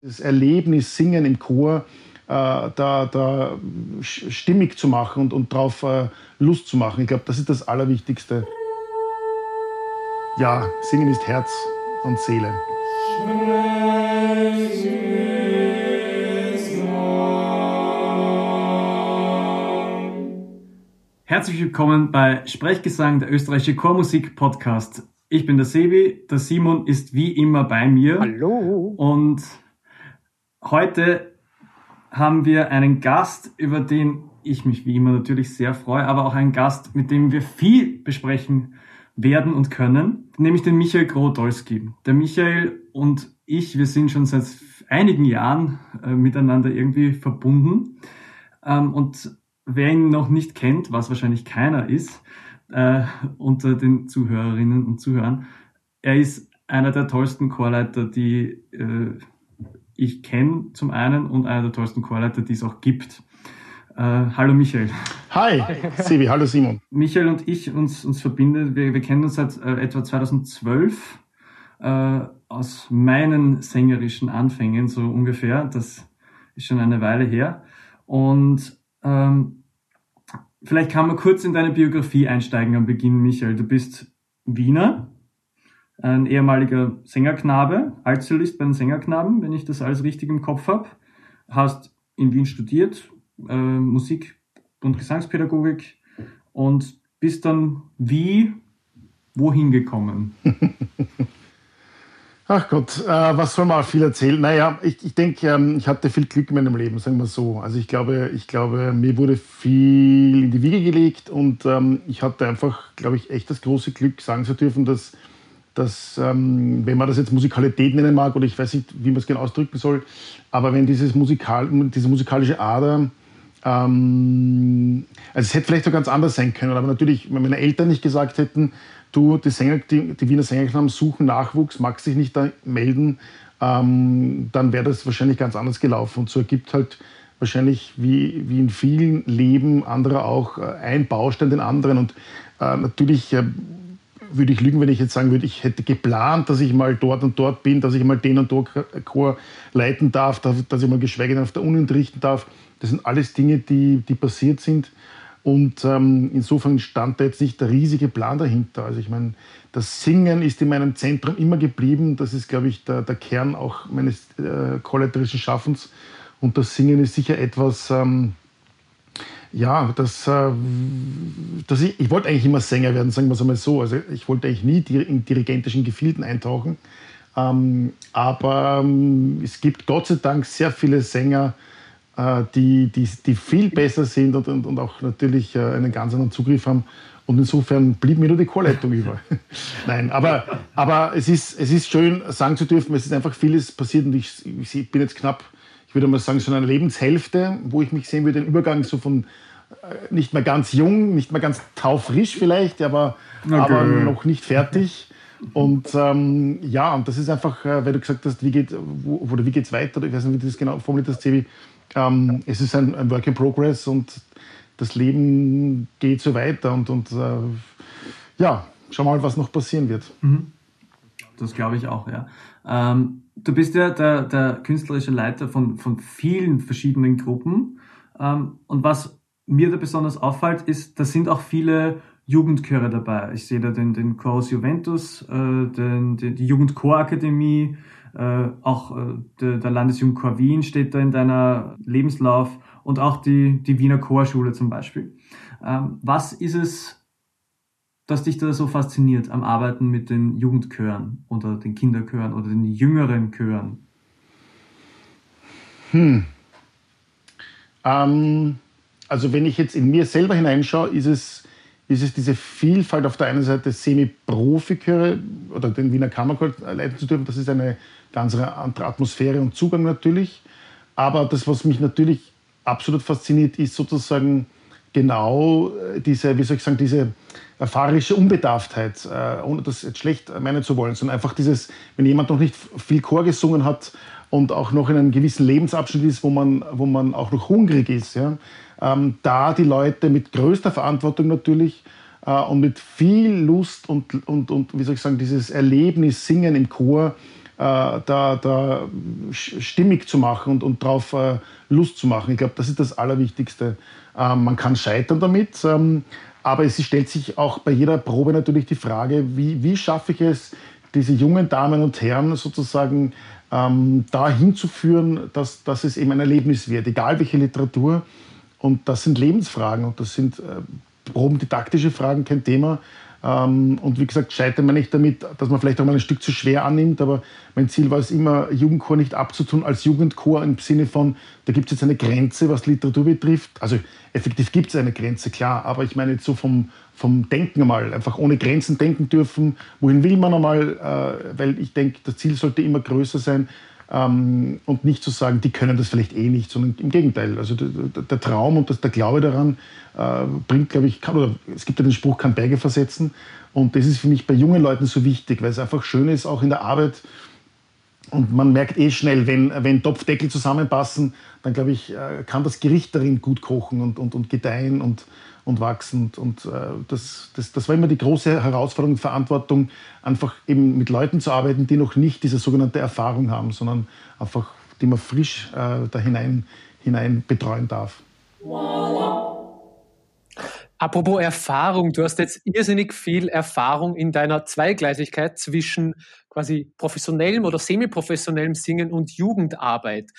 Das Erlebnis Singen im Chor äh, da, da stimmig zu machen und, und drauf äh, Lust zu machen. Ich glaube, das ist das Allerwichtigste. Ja, Singen ist Herz und Seele. Herzlich willkommen bei Sprechgesang, der österreichische Chormusik Podcast. Ich bin der Sebi, der Simon ist wie immer bei mir. Hallo. Und Heute haben wir einen Gast, über den ich mich wie immer natürlich sehr freue, aber auch einen Gast, mit dem wir viel besprechen werden und können, nämlich den Michael Grodolski. Der Michael und ich, wir sind schon seit einigen Jahren äh, miteinander irgendwie verbunden. Ähm, und wer ihn noch nicht kennt, was wahrscheinlich keiner ist, äh, unter den Zuhörerinnen und Zuhörern, er ist einer der tollsten Chorleiter, die äh, ich kenne zum einen und einer der tollsten Chorleiter, die es auch gibt. Äh, hallo Michael. Hi, Sibi, hallo Simon. Michael und ich uns, uns verbindet, wir, wir kennen uns seit äh, etwa 2012 äh, aus meinen sängerischen Anfängen, so ungefähr. Das ist schon eine Weile her. Und ähm, vielleicht kann man kurz in deine Biografie einsteigen am Beginn, Michael. Du bist Wiener, ein ehemaliger Sängerknabe, Altsolist bei den Sängerknaben, wenn ich das alles richtig im Kopf habe. Hast in Wien studiert, äh, Musik- und Gesangspädagogik und bist dann wie, wohin gekommen? Ach Gott, äh, was soll man auch viel erzählen? Naja, ich, ich denke, ähm, ich hatte viel Glück in meinem Leben, sagen wir so. Also ich glaube, ich glaube, mir wurde viel in die Wiege gelegt und ähm, ich hatte einfach, glaube ich, echt das große Glück, sagen zu dürfen, dass dass, ähm, wenn man das jetzt Musikalität nennen mag, oder ich weiß nicht, wie man es genau ausdrücken soll, aber wenn dieses Musikal, diese musikalische Ader, ähm, also es hätte vielleicht so ganz anders sein können, aber natürlich, wenn meine Eltern nicht gesagt hätten, du, die, Sänger, die, die Wiener Sängerknaben suchen Nachwuchs, magst dich nicht da melden, ähm, dann wäre das wahrscheinlich ganz anders gelaufen. Und so ergibt halt wahrscheinlich wie, wie in vielen Leben anderer auch äh, ein Baustein den anderen. Und äh, natürlich äh, würde ich lügen, wenn ich jetzt sagen würde, ich hätte geplant, dass ich mal dort und dort bin, dass ich mal den und dort Chor leiten darf, dass ich mal geschweige denn auf der Uni unterrichten darf. Das sind alles Dinge, die, die passiert sind. Und ähm, insofern stand da jetzt nicht der riesige Plan dahinter. Also ich meine, das Singen ist in meinem Zentrum immer geblieben. Das ist, glaube ich, der, der Kern auch meines äh, chorleiterischen Schaffens. Und das Singen ist sicher etwas, ähm, ja, das, äh, das ich, ich wollte eigentlich immer Sänger werden, sagen wir es einmal so. Also ich wollte eigentlich nie in dirigentischen Gefilden eintauchen. Ähm, aber ähm, es gibt Gott sei Dank sehr viele Sänger, äh, die, die, die viel besser sind und, und, und auch natürlich äh, einen ganz anderen Zugriff haben. Und insofern blieb mir nur die Chorleitung über. Nein, aber, aber es, ist, es ist schön, sagen zu dürfen, es ist einfach vieles passiert und ich, ich bin jetzt knapp ich würde mal sagen, so eine Lebenshälfte, wo ich mich sehen würde, den Übergang so von äh, nicht mehr ganz jung, nicht mehr ganz taufrisch vielleicht, aber, okay. aber noch nicht fertig. Und ähm, ja, und das ist einfach, äh, weil du gesagt hast, wie geht wo, oder wie geht's weiter? Ich weiß nicht, wie du das genau formuliert hast, Sebi. Ähm, es ist ein, ein, Work in Progress und das Leben geht so weiter und, und äh, ja, schau mal, was noch passieren wird. Mhm. Das glaube ich auch, ja. Ähm, du bist ja der, der künstlerische Leiter von, von vielen verschiedenen Gruppen. Ähm, und was mir da besonders auffällt, ist, da sind auch viele Jugendchöre dabei. Ich sehe da den, den Chorus Juventus, äh, den, den, die Jugendchorakademie, äh, auch äh, der, der Landesjugendchor Wien steht da in deiner Lebenslauf und auch die, die Wiener Chorschule zum Beispiel. Ähm, was ist es, das dich da so fasziniert am Arbeiten mit den Jugendchören oder den Kinderchören oder den jüngeren Chören? Hm. Ähm, also wenn ich jetzt in mir selber hineinschaue, ist es, ist es diese Vielfalt auf der einen Seite Semi-Profi-Chöre oder den Wiener Kammerchor leiten zu dürfen. Das ist eine ganz andere Atmosphäre und Zugang natürlich. Aber das, was mich natürlich absolut fasziniert, ist sozusagen genau äh, diese, wie soll ich sagen, diese erfahrerische Unbedarftheit, äh, ohne das jetzt schlecht meinen zu wollen, sondern einfach dieses, wenn jemand noch nicht viel Chor gesungen hat und auch noch in einem gewissen Lebensabschnitt ist, wo man, wo man auch noch hungrig ist, ja, ähm, da die Leute mit größter Verantwortung natürlich äh, und mit viel Lust und, und, und, wie soll ich sagen, dieses Erlebnis Singen im Chor da, da stimmig zu machen und, und darauf Lust zu machen. Ich glaube, das ist das Allerwichtigste. Ähm, man kann scheitern damit, ähm, aber es stellt sich auch bei jeder Probe natürlich die Frage, wie, wie schaffe ich es, diese jungen Damen und Herren sozusagen ähm, dahin zu führen, dass, dass es eben ein Erlebnis wird, egal welche Literatur. Und das sind Lebensfragen und das sind äh, probendidaktische Fragen, kein Thema. Ähm, und wie gesagt, scheitern wir nicht damit, dass man vielleicht auch mal ein Stück zu schwer annimmt, aber mein Ziel war es immer, Jugendchor nicht abzutun als Jugendchor im Sinne von, da gibt es jetzt eine Grenze, was Literatur betrifft. Also effektiv gibt es eine Grenze, klar, aber ich meine jetzt so vom, vom Denken mal, einfach ohne Grenzen denken dürfen. Wohin will man einmal? Äh, weil ich denke, das Ziel sollte immer größer sein, ähm, und nicht zu sagen, die können das vielleicht eh nicht, sondern im Gegenteil. Also der, der Traum und das, der Glaube daran äh, bringt, glaube ich, kann, oder es gibt ja den Spruch, kann Berge versetzen. Und das ist für mich bei jungen Leuten so wichtig, weil es einfach schön ist, auch in der Arbeit. Und man merkt eh schnell, wenn, wenn Topfdeckel zusammenpassen, dann glaube ich, äh, kann das Gericht darin gut kochen und, und, und gedeihen und, und wachsend. Und äh, das, das, das war immer die große Herausforderung und Verantwortung, einfach eben mit Leuten zu arbeiten, die noch nicht diese sogenannte Erfahrung haben, sondern einfach, die man frisch äh, da hinein, hinein betreuen darf. Apropos Erfahrung, du hast jetzt irrsinnig viel Erfahrung in deiner Zweigleisigkeit zwischen quasi professionellem oder semiprofessionellem Singen und Jugendarbeit,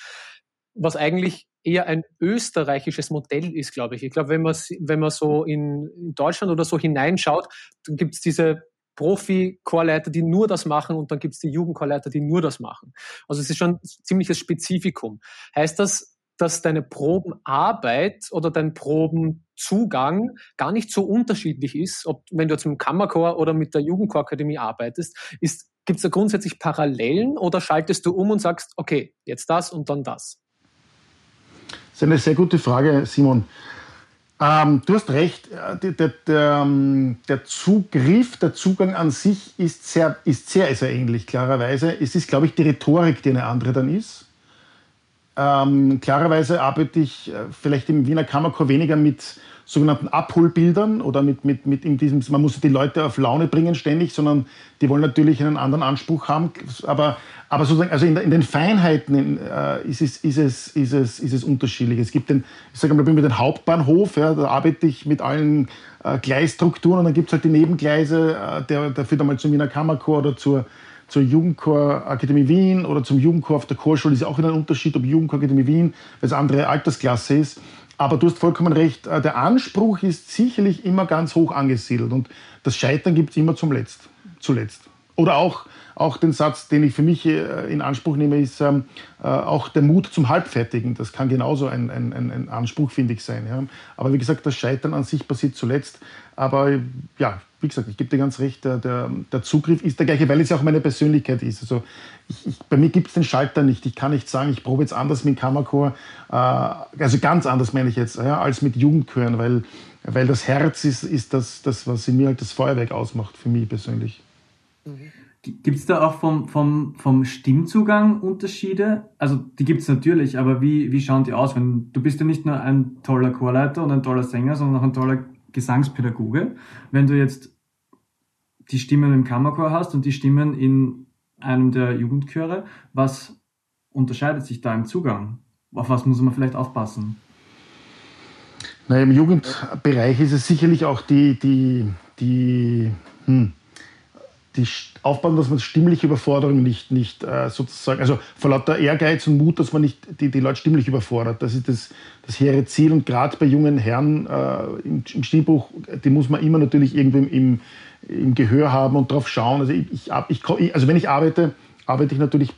was eigentlich eher ein österreichisches Modell ist, glaube ich. Ich glaube, wenn man, wenn man so in, Deutschland oder so hineinschaut, dann gibt es diese Profi-Chorleiter, die nur das machen und dann gibt es die Jugendchorleiter, die nur das machen. Also es ist schon ein ziemliches Spezifikum. Heißt das, dass deine Probenarbeit oder dein Probenzugang gar nicht so unterschiedlich ist, ob wenn du jetzt mit Kammerchor oder mit der Jugendchorakademie arbeitest, gibt es da grundsätzlich Parallelen oder schaltest du um und sagst, okay, jetzt das und dann das? Das ist eine sehr gute Frage, Simon. Ähm, du hast recht, der, der, der, ähm, der, Zugriff, der Zugang an sich ist sehr, ist sehr, sehr ähnlich, klarerweise. Es ist, glaube ich, die Rhetorik, die eine andere dann ist. Ähm, klarerweise arbeite ich äh, vielleicht im Wiener Kammerchor weniger mit sogenannten Abholbildern oder mit, mit, mit in diesem, man muss die Leute auf Laune bringen ständig, sondern die wollen natürlich einen anderen Anspruch haben. Aber, aber sozusagen, also in, in den Feinheiten in, äh, ist, es, ist, es, ist, es, ist es unterschiedlich. Es gibt den, ich sage mal, mit dem Hauptbahnhof, ja, da arbeite ich mit allen äh, Gleisstrukturen und dann gibt es halt die Nebengleise, äh, der, der führt einmal zum Wiener Kammerchor oder zur, zur Jugendchor Akademie Wien oder zum Jugendchor auf der Chorschule ist ja auch ein Unterschied, ob Jugendchor Akademie Wien, weil es andere Altersklasse ist. Aber du hast vollkommen recht, äh, der Anspruch ist sicherlich immer ganz hoch angesiedelt und das Scheitern gibt es immer zum Letzt, zuletzt. Oder auch, auch den Satz, den ich für mich äh, in Anspruch nehme, ist ähm, äh, auch der Mut zum Halbfertigen. Das kann genauso ein, ein, ein Anspruch, finde ich, sein. Ja. Aber wie gesagt, das Scheitern an sich passiert zuletzt. Aber ja, wie gesagt, ich gebe dir ganz recht, der, der, der, Zugriff ist der gleiche, weil es ja auch meine Persönlichkeit ist. Also ich, ich, bei mir gibt es den Schalter nicht. Ich kann nicht sagen, ich probe jetzt anders mit Kammerchor, äh, also ganz anders meine ich jetzt, ja, als mit Jugendchören, weil, weil das Herz ist, ist das, das, was in mir halt das Feuerwerk ausmacht, für mich persönlich. Gibt es da auch vom, vom, vom Stimmzugang Unterschiede? Also die gibt es natürlich, aber wie, wie schauen die aus? Wenn, du bist ja nicht nur ein toller Chorleiter und ein toller Sänger, sondern auch ein toller Gesangspädagoge. Wenn du jetzt die Stimmen im Kammerchor hast und die Stimmen in einem der Jugendchöre, was unterscheidet sich da im Zugang? Auf was muss man vielleicht aufpassen? Na, Im Jugendbereich ist es sicherlich auch die, die, die, hm, die aufpassen, dass man stimmliche Überforderung nicht, nicht äh, sozusagen, also vor lauter Ehrgeiz und Mut, dass man nicht die, die Leute stimmlich überfordert. Das ist das, das hehre Ziel. Und gerade bei jungen Herren äh, im, im Stilbuch, die muss man immer natürlich irgendwie im, im Gehör haben und darauf schauen. Also, ich, ich, also wenn ich arbeite, arbeite ich natürlich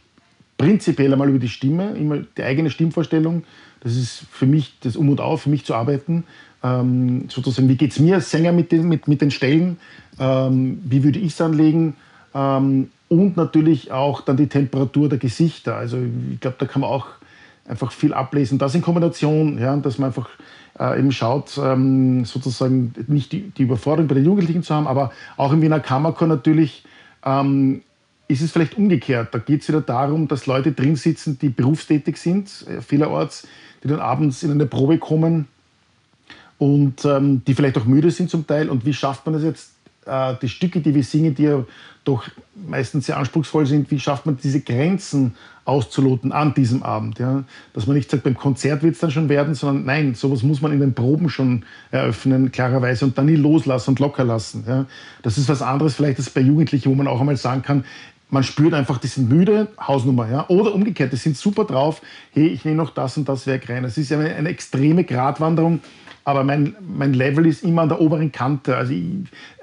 prinzipiell einmal über die Stimme, immer die eigene Stimmvorstellung. Das ist für mich das Um und Auf, für mich zu arbeiten. Ähm, sozusagen, wie geht es mir als Sänger mit den, mit, mit den Stellen? Ähm, wie würde ich es anlegen? Ähm, und natürlich auch dann die Temperatur der Gesichter. Also ich glaube, da kann man auch einfach viel ablesen. Das in Kombination, ja, dass man einfach äh, eben schaut, ähm, sozusagen nicht die, die, Überforderung bei den Jugendlichen zu haben, aber auch im Wiener Kammerchor natürlich ähm, ist es vielleicht umgekehrt. Da geht es wieder darum, dass Leute drin sitzen, die berufstätig sind, äh, vielerorts, die dann abends in eine Probe kommen und ähm, die vielleicht auch müde sind zum Teil. Und wie schafft man es jetzt, äh, die Stücke, die wir singen, die ja doch meistens sehr anspruchsvoll sind, wie schafft man diese Grenzen auszuloten an diesem Abend. Ja? Dass man nicht sagt, beim Konzert wird es dann schon werden, sondern nein, sowas muss man in den Proben schon eröffnen, klarerweise, und dann nie loslassen und locker lassen. Ja? Das ist was anderes vielleicht als bei Jugendlichen, wo man auch einmal sagen kann, man spürt einfach, die sind müde, Hausnummer, ja. Oder umgekehrt, die sind super drauf, hey, ich nehme noch das und das Werk rein. Es ist eine, eine, extreme Gratwanderung, aber mein, mein Level ist immer an der oberen Kante. Also ich,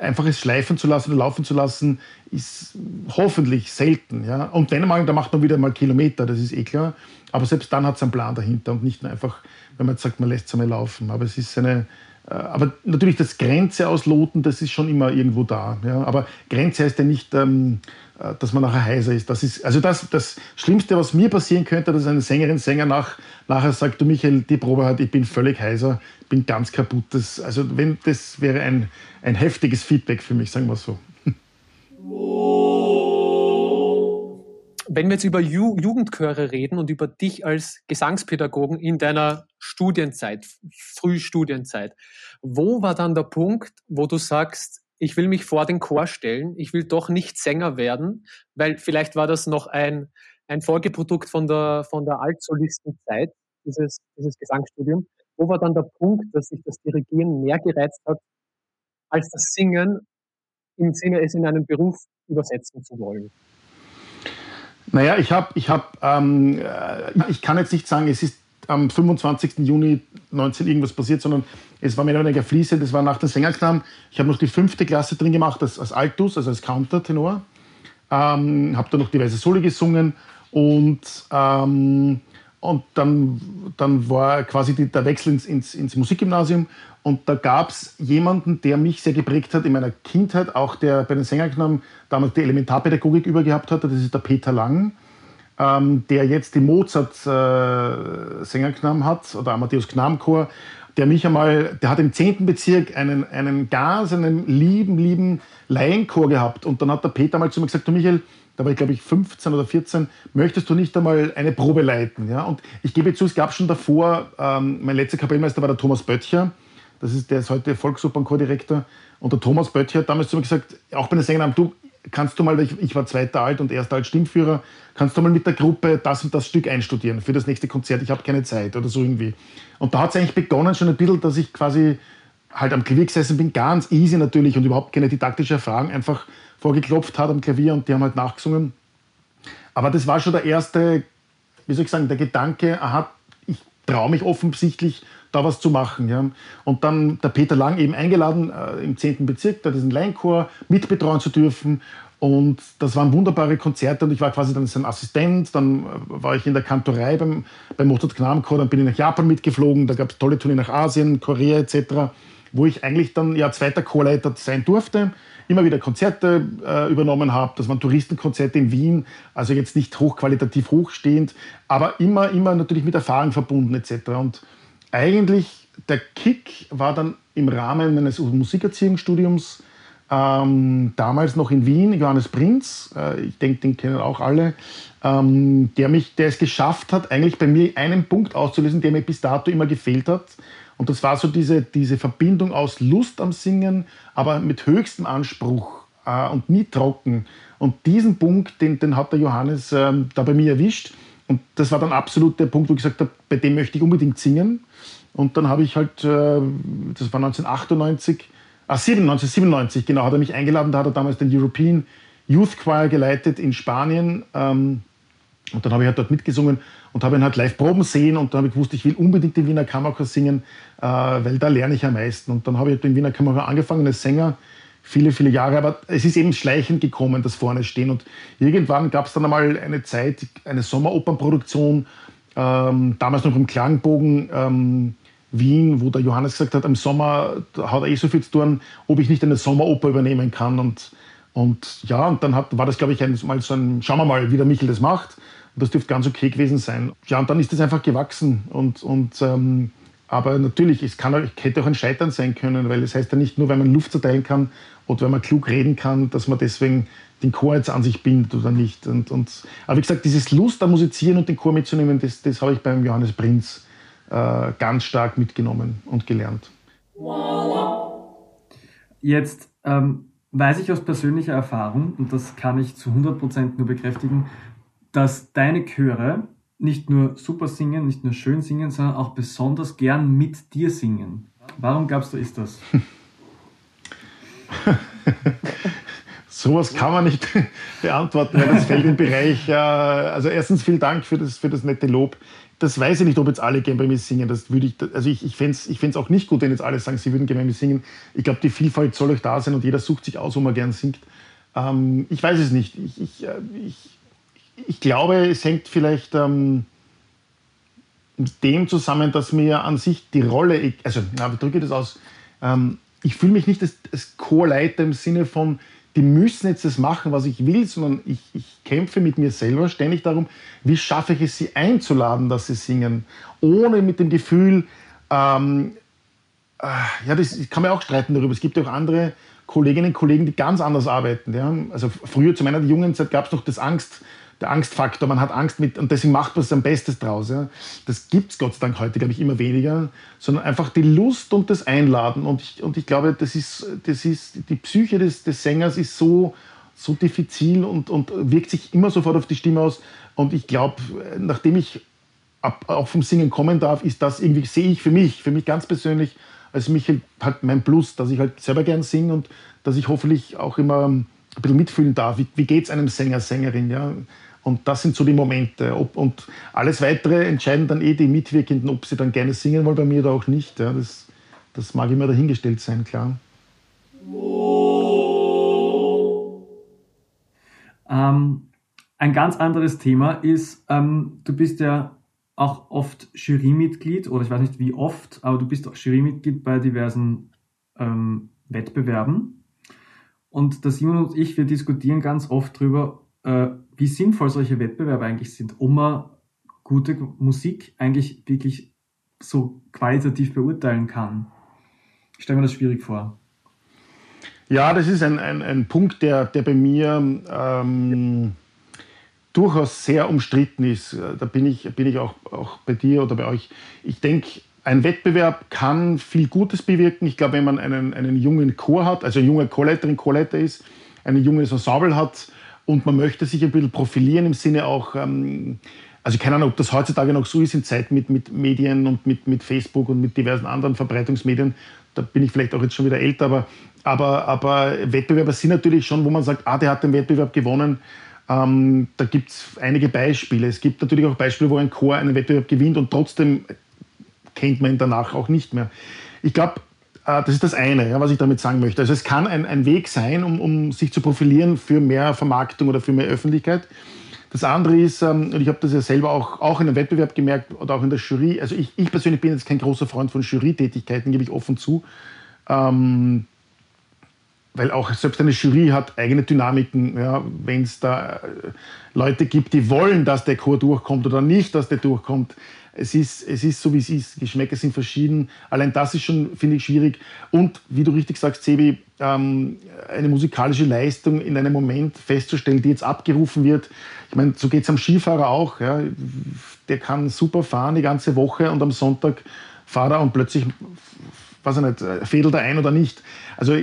einfach es schleifen zu lassen oder laufen zu lassen, ist hoffentlich selten, ja. Und mal, da macht man wieder mal Kilometer, das ist eh klar. Aber selbst dann hat es einen Plan dahinter und nicht nur einfach, wenn man jetzt sagt, man lässt es einmal laufen. Aber es ist eine, aber natürlich das Grenze ausloten, das ist schon immer irgendwo da. Ja. Aber Grenze heißt ja nicht, ähm, äh, dass man nachher heiser ist. Das ist also das, das Schlimmste, was mir passieren könnte, dass eine Sängerin, Sänger nach, nachher sagt, du Michael, die Probe hat, ich bin völlig heiser, bin ganz kaputt. Das, also wenn, das wäre ein, ein heftiges Feedback für mich, sagen wir so. Wenn wir jetzt über Ju Jugendchöre reden und über dich als Gesangspädagogen in deiner Studienzeit, Frühstudienzeit, wo war dann der Punkt, wo du sagst, ich will mich vor den Chor stellen, ich will doch nicht Sänger werden, weil vielleicht war das noch ein, ein Folgeprodukt von der, von der Altsolistenzeit, dieses, dieses Gesangsstudium. Wo war dann der Punkt, dass sich das Dirigieren mehr gereizt hat, als das Singen im Sinne, es in einen Beruf übersetzen zu wollen? Naja, ich habe, ich habe, ähm, äh, ich kann jetzt nicht sagen, es ist am 25. Juni 19 irgendwas passiert, sondern es war mehr oder weniger fließend. Das war nach den Sängerknaben. Ich habe noch die fünfte Klasse drin gemacht als, als Altus, also als Countertenor. Ähm, habe da noch diverse Soli gesungen und, ähm, und dann, dann war quasi die, der Wechsel ins, ins, ins Musikgymnasium und da gab es jemanden, der mich sehr geprägt hat in meiner Kindheit, auch der bei den Sängerknaben damals die Elementarpädagogik übergehabt hat, das ist der Peter Lang ähm, der jetzt die Mozart-Sängerknaben äh, hat, oder Amadeus Knabenchor, der mich einmal, der hat im 10. Bezirk einen, einen ganz, einen lieben, lieben Laienchor gehabt. Und dann hat der Peter mal zu mir gesagt, du Michael, da war ich glaube ich 15 oder 14, möchtest du nicht einmal eine Probe leiten? Ja? Und ich gebe zu, es gab schon davor, ähm, mein letzter Kapellmeister war der Thomas Böttcher, das ist, der ist heute Volksopernchordirektor. Und der Thomas Böttcher hat damals zu mir gesagt, auch bei den Sängern, du, kannst du mal, ich, ich war zweiter alt und erster alt Stimmführer, kannst du mal mit der Gruppe das und das Stück einstudieren für das nächste Konzert, ich habe keine Zeit oder so irgendwie. Und da hat es eigentlich begonnen schon ein bisschen, dass ich quasi halt am Klavier gesessen bin, ganz easy natürlich und überhaupt keine didaktische Erfahrung, einfach vorgeklopft hat am Klavier und die haben halt nachgesungen. Aber das war schon der erste, wie soll ich sagen, der Gedanke, aha, ich traue mich offensichtlich da was zu machen. Ja. Und dann der Peter Lang eben eingeladen, äh, im 10. Bezirk, da diesen Laienchor mitbetreuen zu dürfen. Und das waren wunderbare Konzerte und ich war quasi dann sein Assistent. Dann äh, war ich in der Kantorei beim, beim Mozart Knabenchor, dann bin ich nach Japan mitgeflogen, da gab es tolle Touren nach Asien, Korea etc., wo ich eigentlich dann ja zweiter Chorleiter sein durfte immer wieder Konzerte äh, übernommen habe. Das waren Touristenkonzerte in Wien, also jetzt nicht hochqualitativ hochstehend, aber immer, immer natürlich mit Erfahrung verbunden etc. Und eigentlich der Kick war dann im Rahmen meines Musikerziehungsstudiums ähm, damals noch in Wien, Johannes Prinz, äh, ich denke, den kennen auch alle, ähm, der, mich, der es geschafft hat, eigentlich bei mir einen Punkt auszulösen, der mir bis dato immer gefehlt hat. Und das war so diese, diese Verbindung aus Lust am Singen, aber mit höchstem Anspruch äh, und nie trocken. Und diesen Punkt, den, den hat der Johannes äh, da bei mir erwischt. Und das war dann absolut der Punkt, wo ich gesagt habe, bei dem möchte ich unbedingt singen. Und dann habe ich halt, äh, das war 1998, ah, 1997, genau, hat er mich eingeladen, da hat er damals den European Youth Choir geleitet in Spanien. Ähm, und dann habe ich halt dort mitgesungen und habe ihn halt live proben sehen und dann habe ich gewusst, ich will unbedingt den Wiener Kammerchor singen, äh, weil da lerne ich am meisten. Und dann habe ich den Wiener Kammerchor angefangen als Sänger viele, viele Jahre. Aber es ist eben schleichend gekommen, das vorne stehen. Und irgendwann gab es dann einmal eine Zeit, eine Sommeropernproduktion, ähm, damals noch im Klangbogen ähm, Wien, wo der Johannes gesagt hat, im Sommer hat er eh so viel zu tun, ob ich nicht eine Sommeroper übernehmen kann. Und, und ja, und dann hat, war das, glaube ich, ein, mal so ein, schauen wir mal, wie der Michel das macht. Das dürfte ganz okay gewesen sein. Ja, und dann ist das einfach gewachsen. Und, und ähm, aber natürlich, es kann, hätte auch ein Scheitern sein können, weil es heißt ja nicht nur, wenn man Luft zerteilen kann oder wenn man klug reden kann, dass man deswegen den Chor jetzt an sich bindet oder nicht. Und, und, aber wie gesagt, dieses Lust am Musizieren und den Chor mitzunehmen, das, das habe ich beim Johannes Prinz äh, ganz stark mitgenommen und gelernt. Jetzt ähm, weiß ich aus persönlicher Erfahrung, und das kann ich zu 100% nur bekräftigen, dass deine Chöre nicht nur super singen, nicht nur schön singen, sondern auch besonders gern mit dir singen. Warum glaubst du, ist das? Sowas kann man nicht beantworten, weil das fällt im Bereich. Äh, also erstens vielen Dank für das, für das nette Lob. Das weiß ich nicht, ob jetzt alle mir singen. Das würde ich, also ich, ich fände es ich auch nicht gut, wenn jetzt alle sagen, sie würden mir singen. Ich glaube, die Vielfalt soll euch da sein und jeder sucht sich aus, wo man gern singt. Ähm, ich weiß es nicht. Ich, ich, äh, ich, ich glaube, es hängt vielleicht ähm, mit dem zusammen, dass mir an sich die Rolle, also na, wie drücke ich das aus? Ähm, ich fühle mich nicht als, als Chorleiter im Sinne von, die müssen jetzt das machen, was ich will, sondern ich, ich kämpfe mit mir selber ständig darum, wie schaffe ich es, sie einzuladen, dass sie singen, ohne mit dem Gefühl, ähm, äh, ja, das kann man auch streiten darüber. Es gibt ja auch andere Kolleginnen und Kollegen, die ganz anders arbeiten. Ja? Also früher zu meiner jungen Zeit gab es noch das Angst, der Angstfaktor, man hat Angst mit und deswegen macht man am Bestes draus. Ja. Das gibt es Gott sei Dank heute, glaube ich, immer weniger, sondern einfach die Lust und das Einladen. Und ich, und ich glaube, das ist, das ist, die Psyche des, des Sängers ist so, so diffizil und, und wirkt sich immer sofort auf die Stimme aus. Und ich glaube, nachdem ich ab, auch vom Singen kommen darf, ist das irgendwie, sehe ich für mich, für mich ganz persönlich, als mich halt mein Plus, dass ich halt selber gern singe und dass ich hoffentlich auch immer ein bisschen mitfühlen darf. Wie, wie geht es einem Sänger, Sängerin? Ja? Und das sind so die Momente. Ob, und alles Weitere entscheiden dann eh die Mitwirkenden, ob sie dann gerne singen wollen bei mir oder auch nicht. Ja, das, das mag immer dahingestellt sein, klar. Ähm, ein ganz anderes Thema ist, ähm, du bist ja auch oft Jurymitglied, oder ich weiß nicht wie oft, aber du bist auch Jurymitglied bei diversen ähm, Wettbewerben. Und da Simon und ich, wir diskutieren ganz oft darüber, wie sinnvoll solche Wettbewerbe eigentlich sind, um man gute Musik eigentlich wirklich so qualitativ beurteilen kann. Ich stelle mir das schwierig vor. Ja, das ist ein, ein, ein Punkt, der, der bei mir ähm, durchaus sehr umstritten ist. Da bin ich, bin ich auch, auch bei dir oder bei euch. Ich denke, ein Wettbewerb kann viel Gutes bewirken. Ich glaube, wenn man einen, einen jungen Chor hat, also ein junger Chorleiterin, Chorleiter ist, ein junges Ensemble hat, und man möchte sich ein bisschen profilieren im Sinne auch, ähm, also keine Ahnung, ob das heutzutage noch so ist in Zeiten mit, mit Medien und mit, mit Facebook und mit diversen anderen Verbreitungsmedien. Da bin ich vielleicht auch jetzt schon wieder älter, aber, aber, aber Wettbewerber sind natürlich schon, wo man sagt, ah, der hat den Wettbewerb gewonnen. Ähm, da gibt es einige Beispiele. Es gibt natürlich auch Beispiele, wo ein Chor einen Wettbewerb gewinnt und trotzdem kennt man ihn danach auch nicht mehr. Ich glaube, das ist das eine, was ich damit sagen möchte. Also es kann ein, ein Weg sein, um, um, sich zu profilieren für mehr Vermarktung oder für mehr Öffentlichkeit. Das andere ist, ähm, und ich habe das ja selber auch, auch in einem Wettbewerb gemerkt oder auch in der Jury, also ich, ich persönlich bin jetzt kein großer Freund von Jury-Tätigkeiten, gebe ich offen zu. Ähm, weil auch selbst eine Jury hat eigene Dynamiken. Ja, Wenn es da äh, Leute gibt, die wollen, dass der Chor durchkommt oder nicht, dass der durchkommt, es ist, es ist so, wie es ist. Geschmäcker sind verschieden. Allein das ist schon, finde ich, schwierig. Und wie du richtig sagst, Sebi, ähm, eine musikalische Leistung in einem Moment festzustellen, die jetzt abgerufen wird. Ich meine, so geht es am Skifahrer auch. Ja. Der kann super fahren die ganze Woche und am Sonntag fahrt er und plötzlich, weiß ich nicht, fädelt er ein oder nicht. Also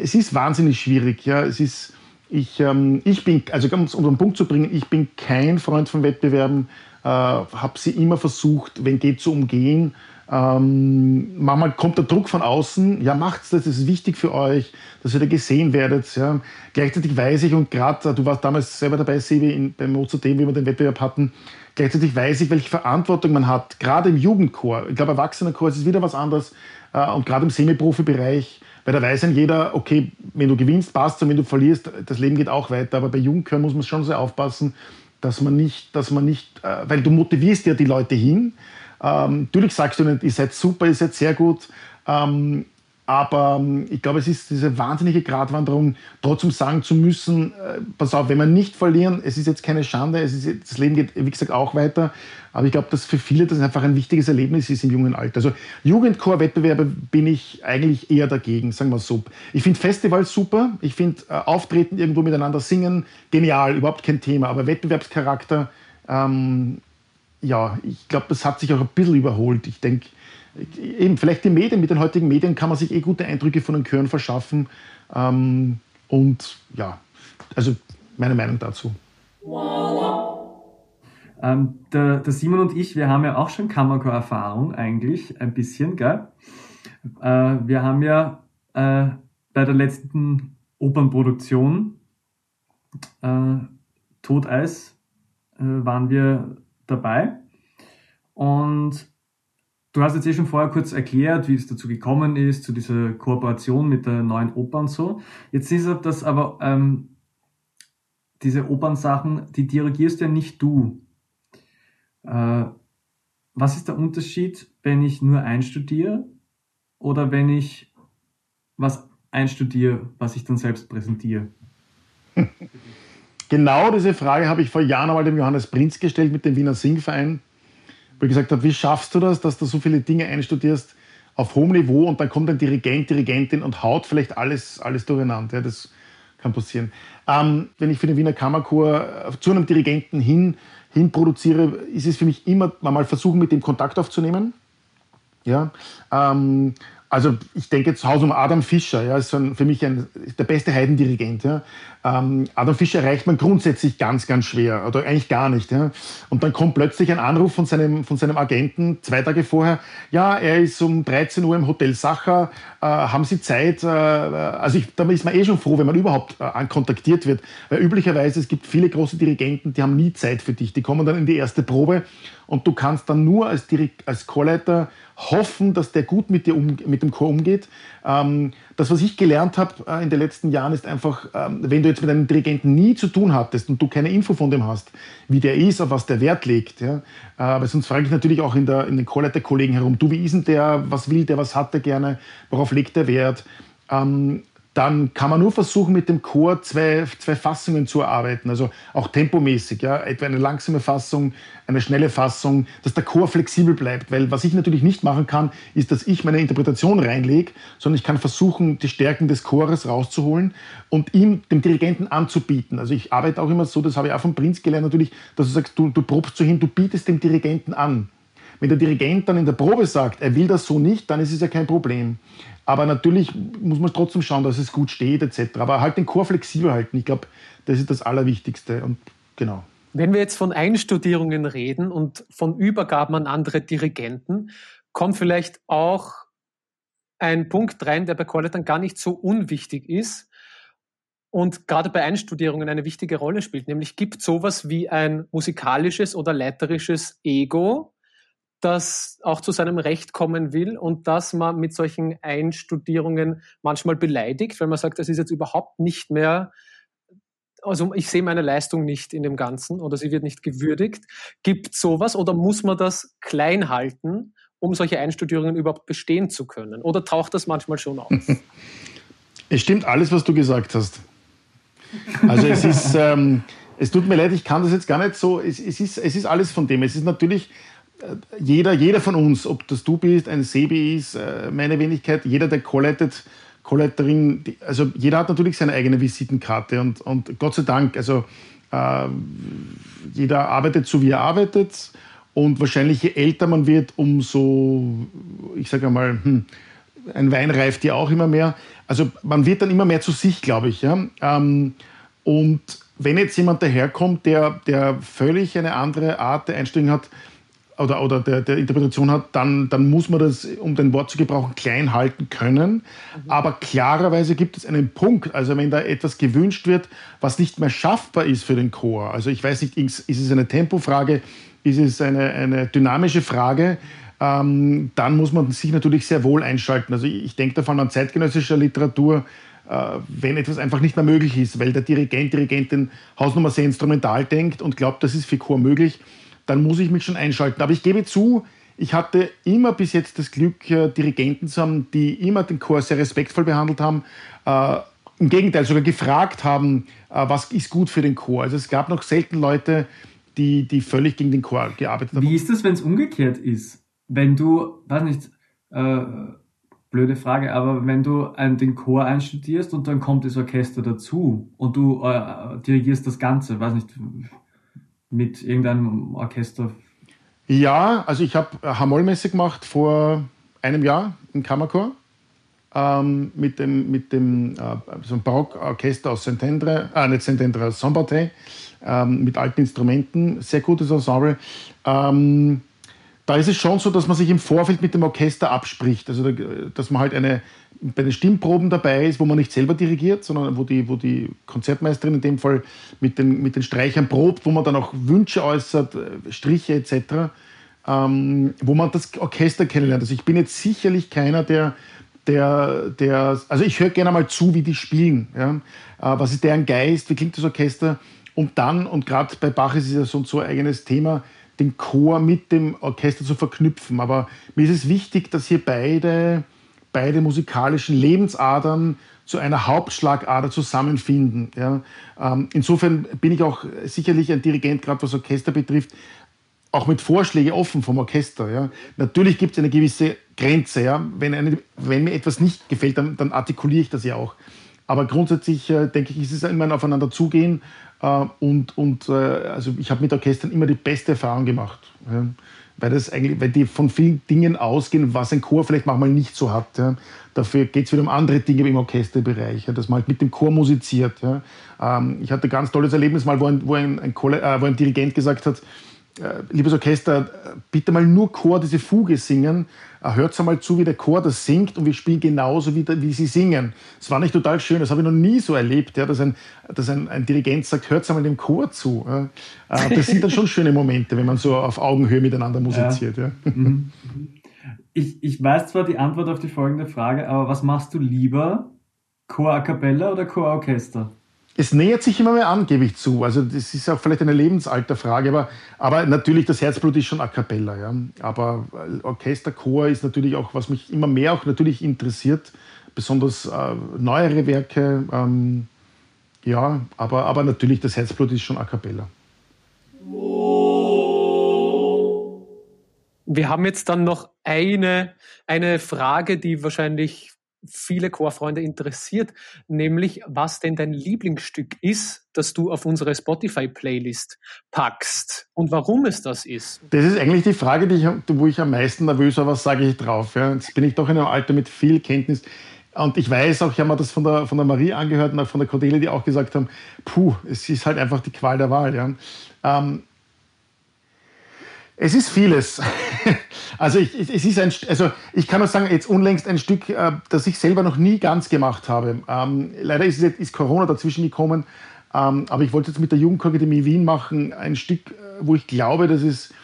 es ist wahnsinnig schwierig. Ja. Es ist, ich, ähm, ich bin, also um es auf den Punkt zu bringen, ich bin kein Freund von Wettbewerben habe sie immer versucht, wenn geht, zu umgehen. Ähm, manchmal kommt der Druck von außen, ja, macht's das, das ist wichtig für euch, dass ihr da gesehen werdet. Ja. Gleichzeitig weiß ich, und gerade, du warst damals selber dabei, Sevi, beim Mozart, wie wir den Wettbewerb hatten, gleichzeitig weiß ich, welche Verantwortung man hat, gerade im Jugendchor. Ich glaube, Erwachsenenchor ist wieder was anderes äh, und gerade im Semi-Profi-Bereich, weil da weiß dann jeder, okay, wenn du gewinnst, passt und wenn du verlierst, das Leben geht auch weiter. Aber bei Jugendchören muss man schon sehr aufpassen, dass man nicht, dass man nicht, äh, weil du motivierst ja die Leute hin. Ähm, natürlich sagst du nicht, ihr seid super, ihr seid sehr gut, ähm, aber ähm, ich glaube, es ist diese wahnsinnige Gratwanderung, trotzdem sagen zu müssen, äh, pass auf, wenn wir nicht verlieren, es ist jetzt keine Schande, es ist, das Leben geht, wie gesagt, auch weiter. Aber ich glaube, dass für viele das einfach ein wichtiges Erlebnis ist im jungen Alter. Also Jugendchor-Wettbewerbe bin ich eigentlich eher dagegen, sagen wir so. Ich finde Festivals super, ich finde äh, Auftreten, irgendwo miteinander singen, genial, überhaupt kein Thema. Aber Wettbewerbscharakter, ähm, ja, ich glaube, das hat sich auch ein bisschen überholt. Ich denke, eben vielleicht die Medien, mit den heutigen Medien kann man sich eh gute Eindrücke von den Chören verschaffen. Ähm, Und ja, also meine Meinung dazu. Ähm, der, der, Simon und ich, wir haben ja auch schon Kammerchor-Erfahrung eigentlich, ein bisschen, gell? Äh, wir haben ja äh, bei der letzten Opernproduktion äh, Toteis äh, waren wir dabei. Und du hast jetzt eh schon vorher kurz erklärt, wie es dazu gekommen ist, zu dieser Kooperation mit der neuen Oper und so. Jetzt ist das aber, ähm, diese Opernsachen, die dirigierst ja nicht du. Äh, was ist der Unterschied, wenn ich nur einstudiere oder wenn ich was einstudiere, was ich dann selbst präsentiere? Genau diese Frage habe ich vor Jahren einmal dem Johannes Prinz gestellt mit dem Wiener Singverein, wo ich gesagt habe, wie schaffst du das, dass du so viele Dinge einstudierst auf hohem Niveau und dann kommt ein Dirigent, Dirigentin und haut vielleicht alles, alles durcheinander. Ja, das kann passieren. Ähm, wenn ich für den Wiener Kammerchor zu einem Dirigenten hin, hin produziere, ist es für mich immer mal versuchen, mit dem Kontakt aufzunehmen. Ja, ähm, also ich denke jetzt Haus um Adam Fischer, ja, ist für mich ein, der beste Heidendirigent. Ja. Ähm, Adam Fischer erreicht man grundsätzlich ganz, ganz schwer oder eigentlich gar nicht. Ja. Und dann kommt plötzlich ein Anruf von seinem, von seinem Agenten zwei Tage vorher, ja, er ist um 13 Uhr im Hotel Sacher, äh, haben Sie Zeit? Äh, also ich, da ist man eh schon froh, wenn man überhaupt äh, kontaktiert wird, weil üblicherweise es gibt viele große Dirigenten, die haben nie Zeit für dich, die kommen dann in die erste Probe und du kannst dann nur als, als Chorleiter hoffen, dass der gut mit, dir um, mit dem Chor umgeht. Ähm, das, was ich gelernt habe äh, in den letzten Jahren, ist einfach, ähm, wenn du jetzt mit einem Dirigenten nie zu tun hattest und du keine Info von dem hast, wie der ist, auf was der Wert legt, ja, äh, weil sonst frage ich natürlich auch in, der, in den Chorleiterkollegen herum, du, wie ist denn der, was will der, was hat der gerne, worauf legt der Wert? Ähm, dann kann man nur versuchen, mit dem Chor zwei, zwei Fassungen zu erarbeiten, also auch tempomäßig, ja, etwa eine langsame Fassung, eine schnelle Fassung, dass der Chor flexibel bleibt, weil was ich natürlich nicht machen kann, ist, dass ich meine Interpretation reinlege, sondern ich kann versuchen, die Stärken des Chores rauszuholen und ihm, dem Dirigenten anzubieten. Also ich arbeite auch immer so, das habe ich auch vom Prinz gelernt natürlich, dass du sagst, du, du probst so hin, du bietest dem Dirigenten an. Wenn der Dirigent dann in der Probe sagt, er will das so nicht, dann ist es ja kein Problem. Aber natürlich muss man trotzdem schauen, dass es gut steht etc. Aber halt den Chor flexibel halten. Ich glaube, das ist das Allerwichtigste. Und genau. Wenn wir jetzt von Einstudierungen reden und von Übergaben an andere Dirigenten, kommt vielleicht auch ein Punkt rein, der bei Chorleitern gar nicht so unwichtig ist und gerade bei Einstudierungen eine wichtige Rolle spielt. Nämlich gibt sowas wie ein musikalisches oder leiterisches Ego, das auch zu seinem Recht kommen will und dass man mit solchen Einstudierungen manchmal beleidigt, weil man sagt, das ist jetzt überhaupt nicht mehr, also ich sehe meine Leistung nicht in dem Ganzen oder sie wird nicht gewürdigt. Gibt sowas oder muss man das klein halten, um solche Einstudierungen überhaupt bestehen zu können? Oder taucht das manchmal schon auf? Es stimmt alles, was du gesagt hast. Also es ist, ähm, es tut mir leid, ich kann das jetzt gar nicht so, es, es, ist, es ist alles von dem. Es ist natürlich jeder, jeder von uns, ob das du bist, ein Sebi ist, äh, meine Wenigkeit, jeder, der collectet, Collecterin, also jeder hat natürlich seine eigene Visitenkarte und, und Gott sei Dank, also äh, jeder arbeitet so, wie er arbeitet und wahrscheinlich je älter man wird, umso, ich sage einmal, hm, ein Wein reift ja auch immer mehr. Also man wird dann immer mehr zu sich, glaube ich. Ja? Ähm, und wenn jetzt jemand daherkommt, der, der völlig eine andere Art der Einstellung hat, oder, oder der, der, Interpretation hat, dann, dann muss man das, um den Wort zu gebrauchen, klein halten können. Mhm. Aber klarerweise gibt es einen Punkt, also wenn da etwas gewünscht wird, was nicht mehr schaffbar ist für den Chor. Also ich weiß nicht, ist es eine Tempofrage, ist es eine, eine dynamische Frage, ähm, dann muss man sich natürlich sehr wohl einschalten. Also ich, ich denke davon an zeitgenössischer Literatur, äh, wenn etwas einfach nicht mehr möglich ist, weil der Dirigent, Dirigentin Hausnummer sehr instrumental denkt und glaubt, das ist für Chor möglich dann muss ich mich schon einschalten. Aber ich gebe zu, ich hatte immer bis jetzt das Glück, äh, Dirigenten zu haben, die immer den Chor sehr respektvoll behandelt haben. Äh, Im Gegenteil, sogar gefragt haben, äh, was ist gut für den Chor. Also es gab noch selten Leute, die, die völlig gegen den Chor gearbeitet haben. Wie ist das, wenn es umgekehrt ist? Wenn du, weiß nicht, äh, blöde Frage, aber wenn du einen, den Chor einstudierst und dann kommt das Orchester dazu und du äh, dirigierst das Ganze, weiß nicht, mit irgendeinem Orchester? Ja, also ich habe Hamollmesse gemacht vor einem Jahr im Kammerchor. ähm, mit dem, mit dem äh, so Barockorchester aus Saint-Andre, äh, nicht Saint-Andre, aus Saint-Barthé, ähm, mit alten Instrumenten, sehr gutes Ensemble. Ähm, da ist es schon so, dass man sich im Vorfeld mit dem Orchester abspricht. Also, dass man halt eine, bei den Stimmproben dabei ist, wo man nicht selber dirigiert, sondern wo die, wo die Konzertmeisterin in dem Fall mit den, mit den Streichern probt, wo man dann auch Wünsche äußert, äh, Striche etc., ähm, wo man das Orchester kennenlernt. Also ich bin jetzt sicherlich keiner, der, der, der also ich höre gerne mal zu, wie die spielen. Ja? Äh, was ist deren Geist, wie klingt das Orchester? Und dann, und gerade bei Bach ist es ja so, so ein eigenes Thema, den Chor mit dem Orchester zu verknüpfen. Aber mir ist es wichtig, dass hier beide, beide musikalischen Lebensadern zu einer Hauptschlagader zusammenfinden. Ja. Ähm, insofern bin ich auch sicherlich ein Dirigent, gerade was Orchester betrifft, auch mit Vorschlägen offen vom Orchester. Ja. Natürlich gibt es eine gewisse Grenze. Ja. Wenn, eine, wenn mir etwas nicht gefällt, dann, dann artikuliere ich das ja auch. Aber grundsätzlich äh, denke ich, ist es immer ein Aufeinander zugehen. Äh, und und äh, also ich habe mit Orchestern immer die beste Erfahrung gemacht. Weil, das eigentlich, weil die von vielen Dingen ausgehen, was ein Chor vielleicht manchmal nicht so hat. Ja. Dafür geht es wieder um andere Dinge im Orchesterbereich, ja, dass man halt mit dem Chor musiziert. Ähm, ich hatte ein ganz tolles Erlebnis mal, wo ein, wo ein, ein, äh, wo ein Dirigent gesagt hat, liebes Orchester, bitte mal nur Chor diese Fuge singen. Äh, hört einmal zu, wie der Chor das singt und wir spielen genauso, wie, wie sie singen. Das war nicht total schön, das habe ich noch nie so erlebt, ja, dass, ein, dass ein, ein Dirigent sagt, hört einmal dem Chor zu. Ja. Äh, das sind dann schon schöne Momente, wenn man so auf Augenhöhe miteinander musiziert. Ja. ja. Mhm. Ich, ich weiß zwar die Antwort auf die folgende Frage, aber was machst du lieber? Chor a cappella oder Chor Orchester? Es nähert sich immer mehr an, gebe ich zu. Also das ist auch vielleicht eine Lebensalterfrage, aber, aber natürlich das Herzblut ist schon a cappella. Ja. Aber Orchesterchor ist natürlich auch, was mich immer mehr auch natürlich interessiert, besonders äh, neuere Werke. Ähm, ja, aber, aber natürlich das Herzblut ist schon a cappella. Wir haben jetzt dann noch eine, eine Frage, die wahrscheinlich viele Chorfreunde interessiert, nämlich was denn dein Lieblingsstück ist, das du auf unsere Spotify-Playlist packst und warum es das ist. Das ist eigentlich die Frage, die ich, wo ich am meisten nervös war, was sage ich drauf. Ja. Jetzt bin ich doch in einem Alter mit viel Kenntnis. Und ich weiß auch, ich habe mir das von der, von der Marie angehört und auch von der Cordelia, die auch gesagt haben, puh, es ist halt einfach die Qual der Wahl. Ja. Ähm, es ist vieles. Also ich, es ist ein, also ich kann nur sagen, jetzt unlängst ein Stück, äh, das ich selber noch nie ganz gemacht habe. Ähm, leider ist, ist Corona dazwischen gekommen, ähm, aber ich wollte jetzt mit der Jugendakademie Wien machen, ein Stück, äh, wo ich glaube, dass es,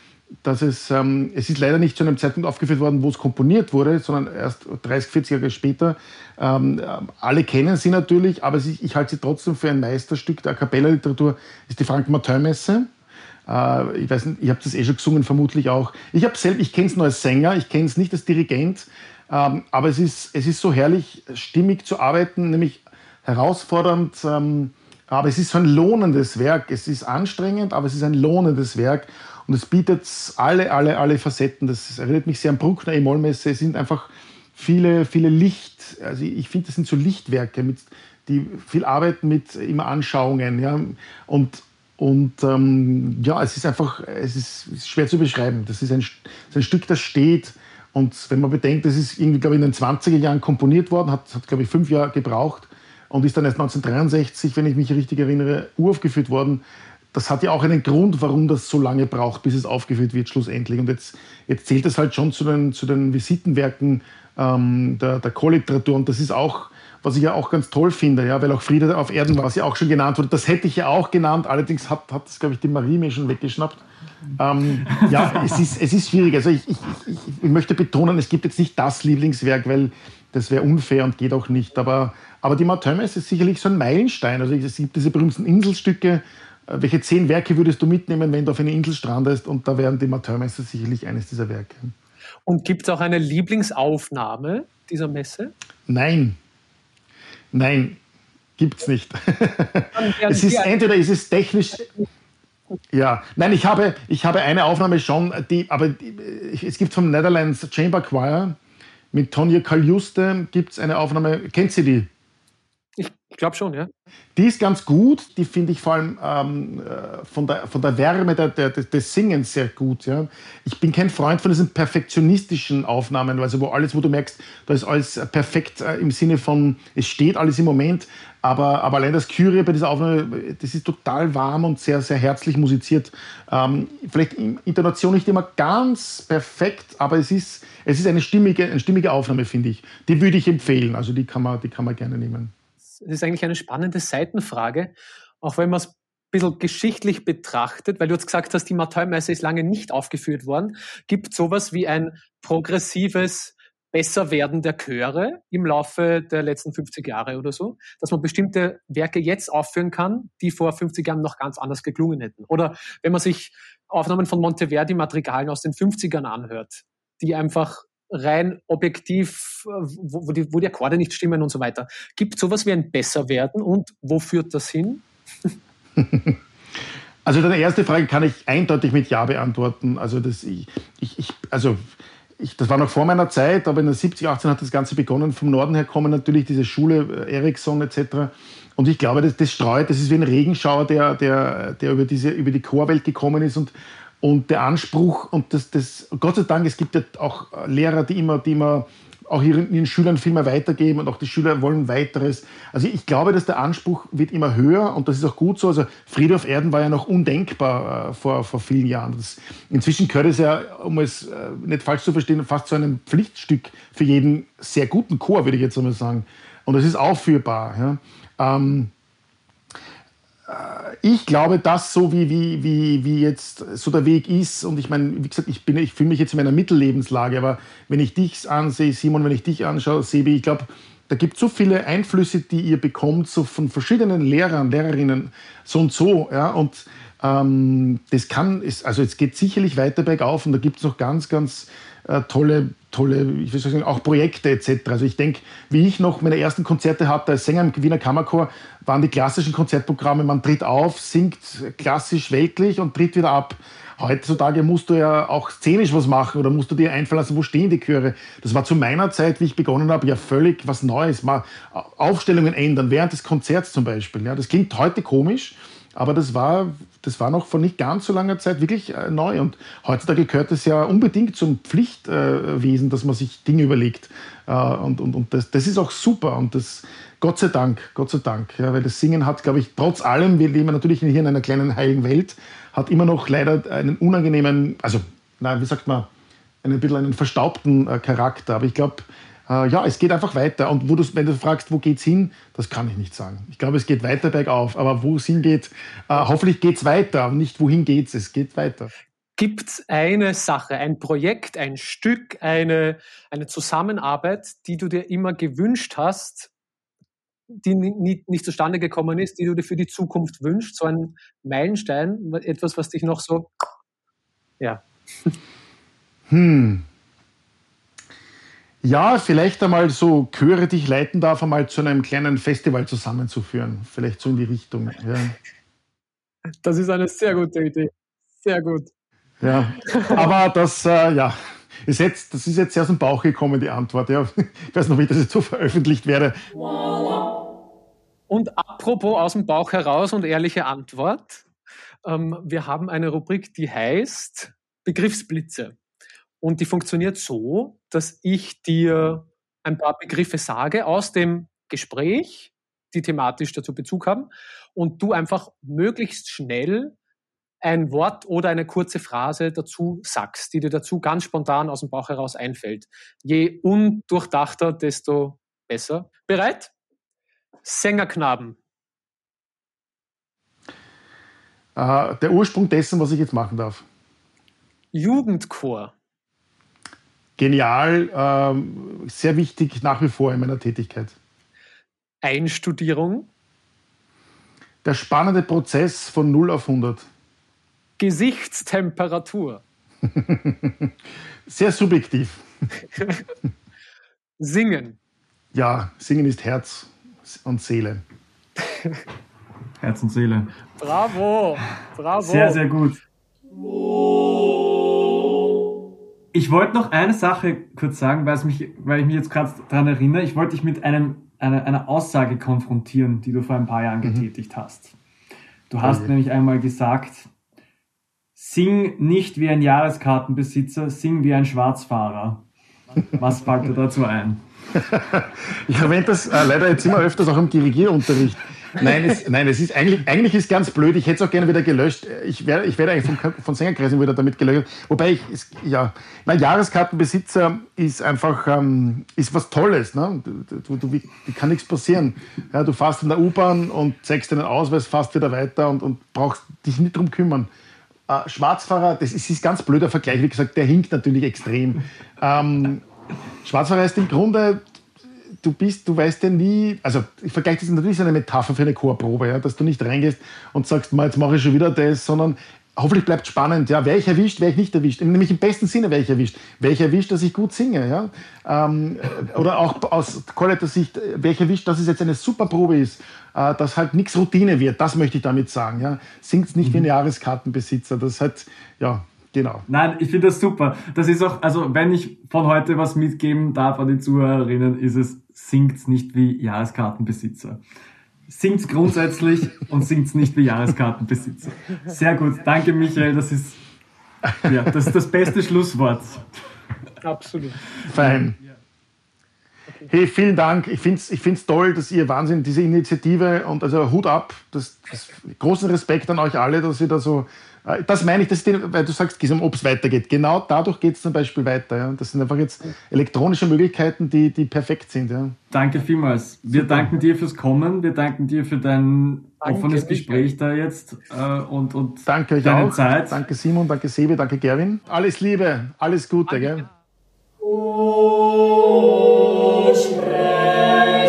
dass es, ähm, es ist leider nicht zu einem Zeitpunkt aufgeführt worden, wo es komponiert wurde, sondern erst 30, 40 Jahre später. Ähm, alle kennen sie natürlich, aber ich halte sie trotzdem für ein Meisterstück der A Cappella-Literatur, ist die Frank-Martin-Messe. Äh, ich weiß nicht, ihr habt das eh schon gesungen, vermutlich auch. Ich habe selbst, ich kenne es nur als Sänger, ich kenne es nicht als Dirigent, ähm, aber es ist, es ist so herrlich, stimmig zu arbeiten, nämlich herausfordernd, ähm, aber es ist so ein lohnendes Werk. Es ist anstrengend, aber es ist ein lohnendes Werk. Und es bietet alle, alle, alle Facetten. Das erinnert mich sehr an Bruckner E-Moll-Messe. Es sind einfach viele, viele Licht, also ich finde, das sind so Lichtwerke, mit, die viel arbeiten mit immer Anschauungen. Ja? Und, und ähm, ja, es ist einfach, es ist, schwer zu beschreiben. Das ist ein, ist ein Stück, das steht. Und wenn man bedenkt, das ist irgendwie, glaube ich, in den 20er Jahren komponiert worden, hat, hat glaube ich, fünf Jahre gebraucht und ist dann erst 1963, wenn ich mich richtig erinnere, uraufgeführt worden. Das hat ja auch einen Grund, warum das so lange braucht, bis es aufgeführt wird, schlussendlich. Und jetzt, jetzt zählt es halt schon zu den, zu den Visitenwerken ähm, der, der Chorliteratur. Und das ist auch was ich ja auch ganz toll finde, ja, weil auch Friede auf Erden, was ja auch schon genannt wurde, das hätte ich ja auch genannt, allerdings hat, hat das, glaube ich, die Marie mir schon weggeschnappt. Ähm, ja, es ist, es ist schwierig. Also ich, ich, ich, ich, möchte betonen, es gibt jetzt nicht das Lieblingswerk, weil das wäre unfair und geht auch nicht. Aber, aber die Martin-Messe ist sicherlich so ein Meilenstein. Also es gibt diese berühmten Inselstücke. Äh, welche zehn Werke würdest du mitnehmen, wenn du auf eine Insel strandest? Und da wären die Martin-Messe sicherlich eines dieser Werke. Und gibt es auch eine Lieblingsaufnahme dieser Messe? Nein, Nein, gibt es nicht. es ist entweder ist es technisch. Ja, nein, ich habe, ich habe eine Aufnahme schon, die, aber die, es gibt vom Netherlands Chamber Choir mit Tonja Kaljuste gibt es eine Aufnahme. Kennt sie die? Ich, glaube schon, ja. Die ist ganz gut, die finde ich vor allem ähm, äh, von, der, von der Wärme der, der, des Singens sehr gut. Ja. Ich bin kein Freund von diesen perfektionistischen Aufnahmen, also wo alles, wo du merkst, da ist alles perfekt äh, im Sinne von, es steht alles im Moment, aber, aber allein das Kyrie bei dieser Aufnahme, das ist total warm und sehr, sehr herzlich musiziert. Ähm, vielleicht Intonation nicht immer ganz perfekt, aber es ist, es ist eine, stimmige, eine stimmige Aufnahme, finde ich. Die würde ich empfehlen, also die kann man, die kann man gerne nehmen. Das ist eigentlich eine spannende Seitenfrage, auch wenn man es ein bisschen geschichtlich betrachtet, weil du jetzt gesagt hast, die Matthäumesse ist lange nicht aufgeführt worden. Gibt sowas wie ein progressives Besserwerden der Chöre im Laufe der letzten 50 Jahre oder so, dass man bestimmte Werke jetzt aufführen kann, die vor 50 Jahren noch ganz anders geklungen hätten. Oder wenn man sich Aufnahmen von Monteverdi Madrigalen aus den 50ern anhört, die einfach rein objektiv, wo, wo, die, wo die Akkorde nicht stimmen und so weiter. Gibt es sowas wie ein Besserwerden und wo führt das hin? Also deine erste Frage kann ich eindeutig mit Ja beantworten. Also das, ich, ich, also ich, das war noch vor meiner Zeit, aber in den 70, 18 hat das Ganze begonnen. Vom Norden her kommen natürlich diese Schule, äh, Ericsson etc. Und ich glaube, das, das streut, das ist wie ein Regenschauer, der, der, der über, diese, über die Chorwelt gekommen ist und und der Anspruch, und das, das, Gott sei Dank, es gibt ja auch Lehrer, die immer, die immer auch ihren, ihren Schülern viel mehr weitergeben und auch die Schüler wollen weiteres. Also ich glaube, dass der Anspruch wird immer höher und das ist auch gut so. Also Friede auf Erden war ja noch undenkbar äh, vor, vor vielen Jahren. Das, inzwischen gehört es ja, um es äh, nicht falsch zu verstehen, fast zu einem Pflichtstück für jeden sehr guten Chor, würde ich jetzt einmal sagen. Und es ist aufführbar. Ja. Ähm, äh, ich glaube, dass so wie, wie, wie, wie jetzt so der Weg ist, und ich meine, wie gesagt, ich, ich fühle mich jetzt in meiner Mittellebenslage, aber wenn ich dich ansehe, Simon, wenn ich dich anschaue, Sebi, ich glaube, da gibt es so viele Einflüsse, die ihr bekommt, so von verschiedenen Lehrern, Lehrerinnen, so und so, ja, und ähm, das kann, also es geht sicherlich weiter bergauf und da gibt es noch ganz, ganz äh, tolle, tolle, ich will sagen, auch Projekte etc. Also ich denke, wie ich noch meine ersten Konzerte hatte als Sänger im Wiener Kammerchor, waren die klassischen Konzertprogramme, man tritt auf, singt klassisch weltlich und tritt wieder ab. Heutzutage musst du ja auch szenisch was machen oder musst du dir einfallen lassen, wo stehen die Chöre. Das war zu meiner Zeit, wie ich begonnen habe, ja völlig was Neues. Mal Aufstellungen ändern, während des Konzerts zum Beispiel. Ja, das klingt heute komisch, aber das war, das war noch vor nicht ganz so langer Zeit wirklich äh, neu. Und heutzutage gehört es ja unbedingt zum Pflichtwesen, äh, dass man sich Dinge überlegt. Äh, und und, und das, das ist auch super. Und das, Gott sei Dank, Gott sei Dank. Ja, weil das Singen hat, glaube ich, trotz allem, wir leben natürlich hier in einer kleinen heiligen Welt, hat immer noch leider einen unangenehmen, also, nein, wie sagt man, einen bisschen einen verstaubten äh, Charakter. Aber ich glaube, äh, ja, es geht einfach weiter. Und wo du, wenn du fragst, wo geht's hin, das kann ich nicht sagen. Ich glaube, es geht weiter bergauf. Aber wo es hingeht, äh, hoffentlich geht's weiter. Aber nicht wohin geht's, es geht weiter. Gibt es eine Sache, ein Projekt, ein Stück, eine, eine Zusammenarbeit, die du dir immer gewünscht hast, die nie, nicht zustande gekommen ist, die du dir für die Zukunft wünschst? So ein Meilenstein, etwas, was dich noch so, ja. Hm, ja, vielleicht einmal so Chöre, die ich leiten darf, einmal zu einem kleinen Festival zusammenzuführen. Vielleicht so in die Richtung. Ja. Das ist eine sehr gute Idee. Sehr gut. Ja, aber das, äh, ja, ist jetzt, das ist jetzt sehr aus dem Bauch gekommen, die Antwort. Ja. Ich weiß noch nicht, dass es so veröffentlicht werde. Und apropos aus dem Bauch heraus und ehrliche Antwort. Ähm, wir haben eine Rubrik, die heißt Begriffsblitze. Und die funktioniert so, dass ich dir ein paar Begriffe sage aus dem Gespräch, die thematisch dazu Bezug haben, und du einfach möglichst schnell ein Wort oder eine kurze Phrase dazu sagst, die dir dazu ganz spontan aus dem Bauch heraus einfällt. Je undurchdachter, desto besser. Bereit? Sängerknaben. Äh, der Ursprung dessen, was ich jetzt machen darf. Jugendchor genial, ähm, sehr wichtig nach wie vor in meiner Tätigkeit. Einstudierung? Der spannende Prozess von 0 auf 100. Gesichtstemperatur? sehr subjektiv. Singen? Ja, Singen ist Herz und Seele. Herz und Seele. Bravo, bravo. Sehr, sehr gut. Ich wollte noch eine Sache kurz sagen, weil, mich, weil ich mich jetzt gerade daran erinnere. Ich wollte dich mit einem eine, eine Aussage konfrontieren, die du vor ein paar Jahren mhm. getätigt hast. Du hast okay. nämlich einmal gesagt, sing nicht wie ein Jahreskartenbesitzer, sing wie ein Schwarzfahrer. Was fällt dir dazu ein? ich verwende das äh, leider jetzt immer öfters auch im Dirigierunterricht. Nein, es, nein, es ist eigentlich, eigentlich ist ganz blöd. Ich hätte es auch gerne wieder gelöscht. Ich werde, ich eigentlich von, von Sängerkreisen wieder damit gelöscht. Wobei ich, es, ja, mein Jahreskartenbesitzer ist einfach, ähm, ist was Tolles. Ne? Du, du, du, kann nichts passieren. Ja, du fährst in der U-Bahn und zeigst deinen Ausweis, fährst wieder weiter und, und brauchst dich nicht drum kümmern. Äh, Schwarzfahrer, das ist, ist ganz blöder Vergleich. Wie gesagt, der hinkt natürlich extrem. Ähm, Schwarzfahrer ist im Grunde, du bist, du weißt ja nie, also ich vergleiche das natürlich eine Metapher für eine Chorprobe, ja, dass du nicht reingehst und sagst, mal, jetzt mache ich schon wieder das, sondern hoffentlich bleibt spannend. Ja, wäre ich erwischt, wäre ich nicht erwischt. Nämlich im besten Sinne wäre ich erwischt. Wäre ich erwischt, dass ich gut singe. Ja? Ähm, oder auch aus Chorleiter-Sicht wäre ich erwischt, dass es jetzt eine super Probe ist, äh, dass halt nichts Routine wird. Das möchte ich damit sagen. Ja? Singt nicht mhm. wie ein mhm. Jahreskartenbesitzer. Das hat, ja, Genau. Nein, ich finde das super. Das ist auch, also wenn ich von heute was mitgeben darf an die Zuhörerinnen, ist es, singt's nicht wie Jahreskartenbesitzer. Singt's grundsätzlich und singt's nicht wie Jahreskartenbesitzer. Sehr gut. Danke, Michael. Das ist, ja, das ist das beste Schlusswort. Absolut. Fein. Hey, vielen Dank. Ich finde es ich find's toll, dass ihr Wahnsinn, diese Initiative und also Hut ab. Das, das, großen Respekt an euch alle, dass ihr da so äh, das meine ich, das den, weil du sagst, ob es weitergeht. Genau dadurch geht es zum Beispiel weiter. Ja. Das sind einfach jetzt elektronische Möglichkeiten, die, die perfekt sind. Ja. Danke vielmals. Wir Super. danken dir fürs Kommen. Wir danken dir für dein danke, offenes Gespräch da jetzt äh, und, und danke euch deine auch. Zeit. Danke Simon, danke Sebi, danke Gerwin. Alles Liebe, alles Gute. Gell? O spre